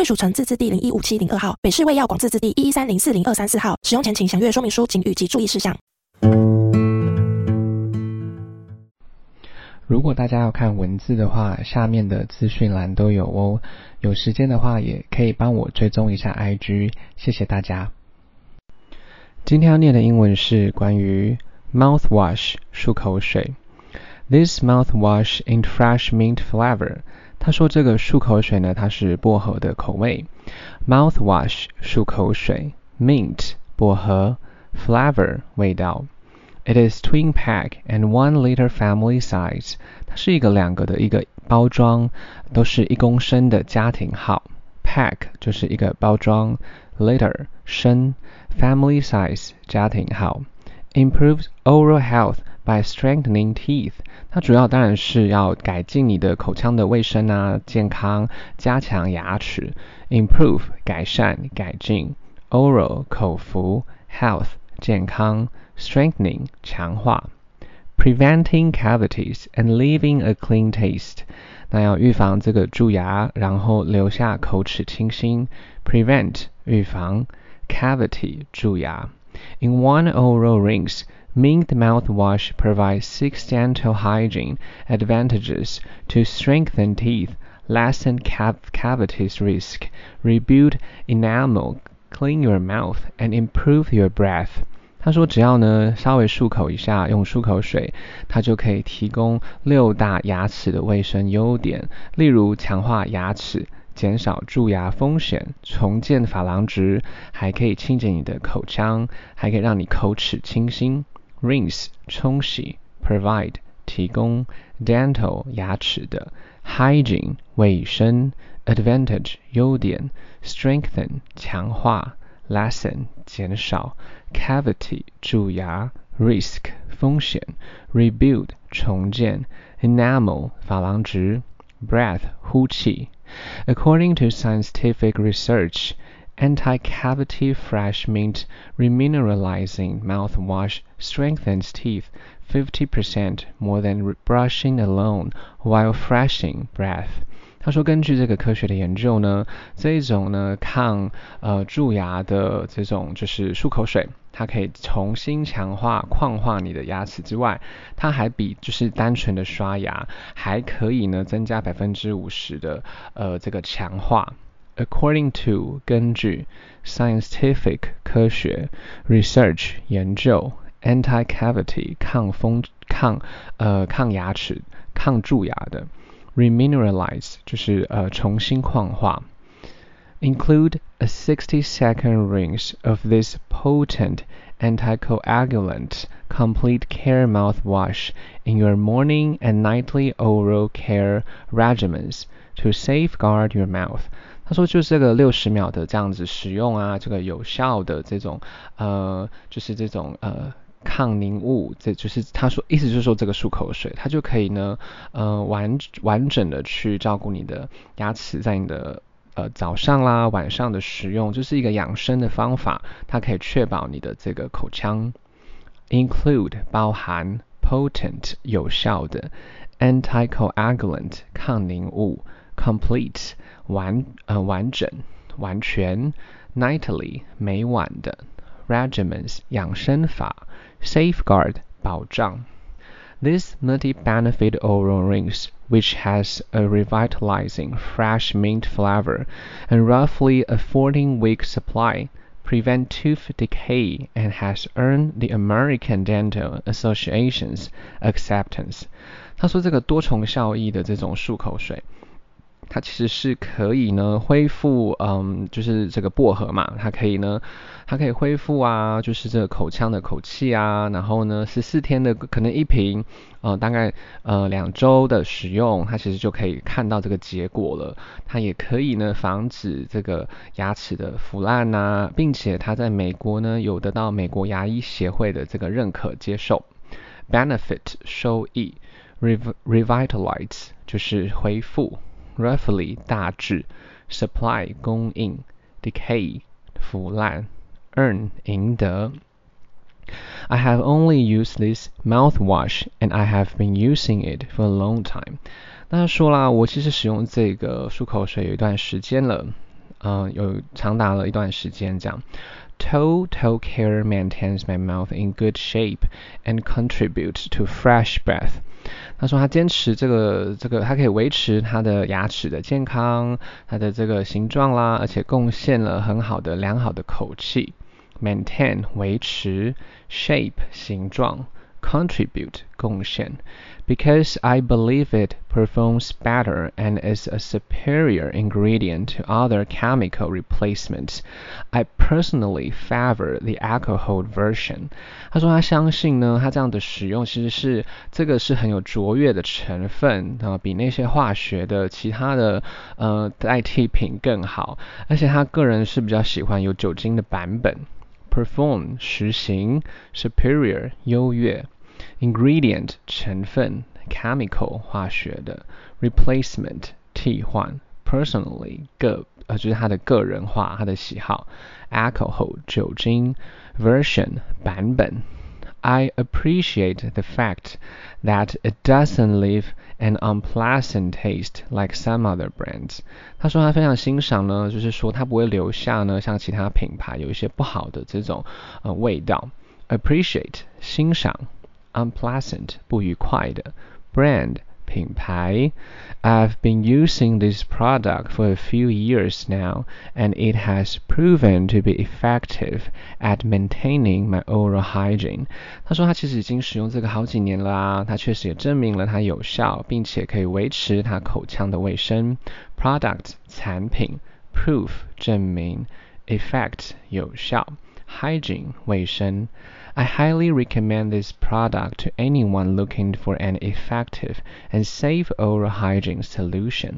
贵属城自治地零一五七零二号，北市卫药广自治地一一三零四零二三四号。使用前请详阅说明书、请语及注意事项。如果大家要看文字的话，下面的资讯栏都有哦。有时间的话，也可以帮我追踪一下 IG，谢谢大家。今天要念的英文是关于 mouthwash 漱口水。This mouthwash in fresh mint flavor。他说这个漱口水呢，它是薄荷的口味。Mouthwash 漱口水，mint 薄荷，flavor 味道。It is twin pack and one liter family size。它是一个两个的一个包装，都是一公升的家庭号。Pack 就是一个包装，liter 升，family size 家庭号。Improves oral health by strengthening teeth。它主要当然是要改进你的口腔的卫生啊，健康，加强牙齿。Improve 改善、改进，oral 口服，health 健康，strengthening 强化，preventing cavities and leaving a clean taste。那要预防这个蛀牙，然后留下口齿清新。Prevent 预防，cavity 蛀牙。In one oral rinse。Mint mouthwash provides six dental hygiene advantages to strengthen teeth, lessen cavities risk, rebuild enamel, clean your mouth, and improve your breath. 他说，只要呢稍微漱口一下，用漱口水，它就可以提供六大牙齿的卫生优点，例如强化牙齿、减少蛀牙风险、重建珐琅质，还可以清洁你的口腔，还可以让你口齿清新。rinse 冲洗，provide 提供，dental 牙齿的，hygiene 卫生，advantage 优点，strengthen 强化，lessen 减少，cavity 蛀牙，risk 风险，rebuild 重建，enamel 珐琅质，breath 呼气。According to scientific research, Anti-cavity fresh mint remineralizing mouthwash strengthens teeth 50% more than brushing alone while freshing breath. 他说，根据这个科学的研究呢，这一种呢抗呃蛀牙的这种就是漱口水，它可以重新强化矿化你的牙齿之外，它还比就是单纯的刷牙还可以呢增加百分之五十的呃这个强化。according to 根据 scientific 科学 research 研究 anti cavity 抗风抗呃抗牙齿抗蛀牙的 remineralize 就是呃重新矿化 include a 60 second rinse of this potent anticoagulant complete care mouthwash in your morning and nightly oral care regimens to safeguard your mouth 他说，就是这个六十秒的这样子使用啊，这个有效的这种呃，就是这种呃抗凝物，这就是他说意思就是说这个漱口水，它就可以呢呃完完整的去照顾你的牙齿，在你的呃早上啦晚上的使用，就是一个养生的方法，它可以确保你的这个口腔 include 包含 potent 有效的 anticoagulant 抗凝物 complete 完呃完整、完全，nightly 每晚的，regimens 养生法，safeguard 保障。This multi-benefit oral rinse, which has a revitalizing fresh mint flavor and roughly a 14-week supply, prevent tooth decay and has earned the American Dental Association's acceptance. 他说这个多重效益的这种漱口水。它其实是可以呢恢复，嗯，就是这个薄荷嘛，它可以呢，它可以恢复啊，就是这个口腔的口气啊，然后呢十四天的可能一瓶，呃，大概呃两周的使用，它其实就可以看到这个结果了。它也可以呢防止这个牙齿的腐烂呐，并且它在美国呢有得到美国牙医协会的这个认可接受。Benefit 收益，revitalize 就是恢复。roughly 大致，supply 供应，decay 腐烂，earn 赢得。I have only used this mouthwash and I have been using it for a long time。那说啦，我其实使用这个漱口水有一段时间了，嗯，有长达了一段时间这样。Total care maintains my mouth in good shape and contributes to fresh breath。 他说他坚持这个这个，他可以维持他的牙齿的健康，他的这个形状啦，而且贡献了很好的良好的口气。Maintain 维持，shape 形状。contribute 贡献，because I believe it performs better and is a superior ingredient to other chemical replacements. I personally favor the alcohol version. 他说他相信呢，他这样的使用其实是这个是很有卓越的成分啊，比那些化学的其他的呃代替品更好，而且他个人是比较喜欢有酒精的版本。 Perform 实行，superior 优越，ingredient 成分，chemical 化学的，replacement 替换，personally 个呃就是他的个人化，他的喜好，alcohol 酒精，version 版本。I appreciate the fact that it doesn't leave an unpleasant taste like some other brands。他说他非常欣赏呢，就是说他不会留下呢像其他品牌有一些不好的这种呃味道。Appreciate 欣赏，unpleasant 不愉快的，brand 品牌。I've been using this product for a few years now, and it has proven to be effective at maintaining my oral hygiene. 他说他其实已经使用这个好几年了啊，他确实也证明了它有效，并且可以维持他口腔的卫生。Product 产品，proof 证明，effect 有效，hygiene 卫生。 I highly recommend this product to anyone looking for an effective and safe oral hygiene solution。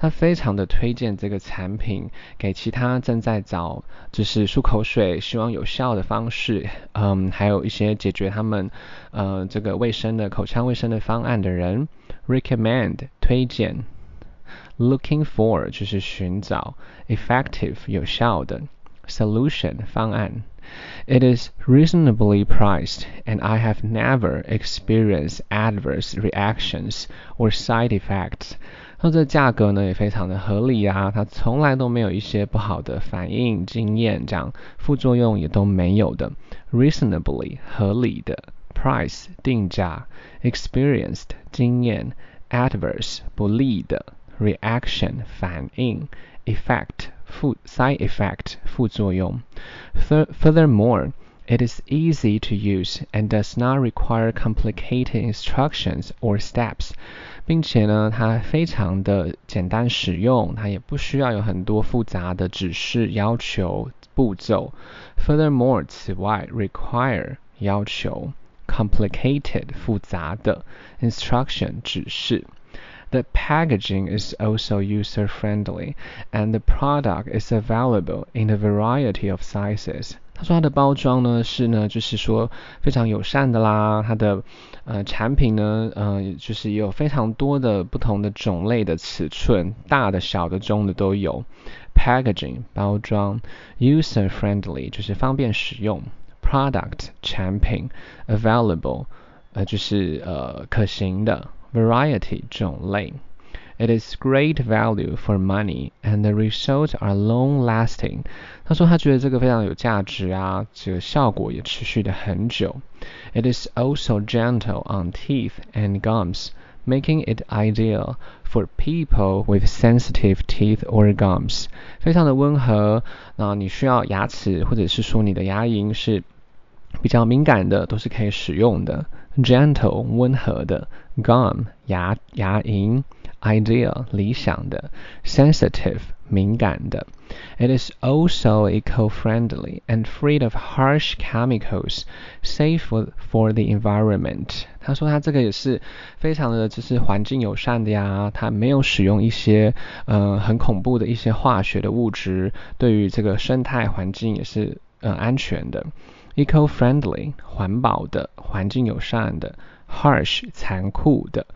他非常的推荐这个产品给其他正在找就是漱口水希望有效的方式，嗯，还有一些解决他们呃这个卫生的口腔卫生的方案的人。Recommend 推荐，looking for 就是寻找，effective 有效的，solution 方案。 It is reasonably priced, and I have never experienced adverse reactions or side effects. 它这价格呢也非常的合理啊，它从来都没有一些不好的反应经验，这样副作用也都没有的。Reasonably 合理的，price 定价，experienced 经验，adverse 不利的，reaction 反应，effect 副 side effect 副作用。Furthermore, it is easy to use and does not require complicated instructions or steps。并且呢，它非常的简单使用，它也不需要有很多复杂的指示、要求、步骤。Furthermore，此外，require 要求，complicated 复杂的，instruction 指示。 The packaging is also user-friendly, and the product is available in a variety of sizes. 他说它的包装呢是呢，就是说非常友善的啦。它的呃产品呢，呃就是有非常多的不同的种类的尺寸，大的、小的、中的都有。Packaging 包装，user friendly 就是方便使用。Product 产品，available 呃就是呃可行的。 variety 种类。It is great value for money, and the results are long-lasting。他说他觉得这个非常有价值啊，这个效果也持续的很久。It is also gentle on teeth and gums, making it ideal for people with sensitive teeth or gums。非常的温和，那你需要牙齿或者是说你的牙龈是比较敏感的，都是可以使用的。 Gentle 温和的，Gum 牙牙龈 ideal 理想的，sensitive 敏感的。It is also eco-friendly and free of harsh chemicals, safe for for the environment。他说他这个也是非常的就是环境友善的呀，它没有使用一些呃很恐怖的一些化学的物质，对于这个生态环境也是呃安全的。 Eco-friendly 环保的，环境友善的；harsh 残酷的，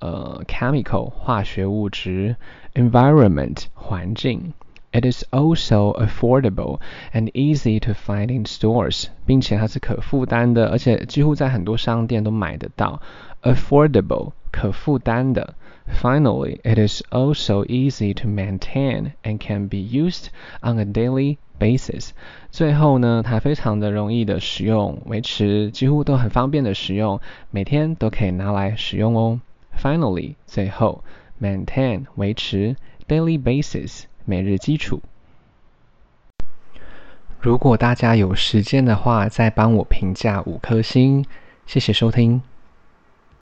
呃，chemical 化学物质；environment 环境。It is also affordable and easy to find in stores，并且它是可负担的，而且几乎在很多商店都买得到。Affordable 可负担的。 Finally, it is also easy to maintain and can be used on a daily basis。最后呢，它非常的容易的使用，维持几乎都很方便的使用，每天都可以拿来使用哦。Finally，最后，maintain 维持，daily basis。每日基础。如果大家有时间的话，再帮我评价五颗星，谢谢收听。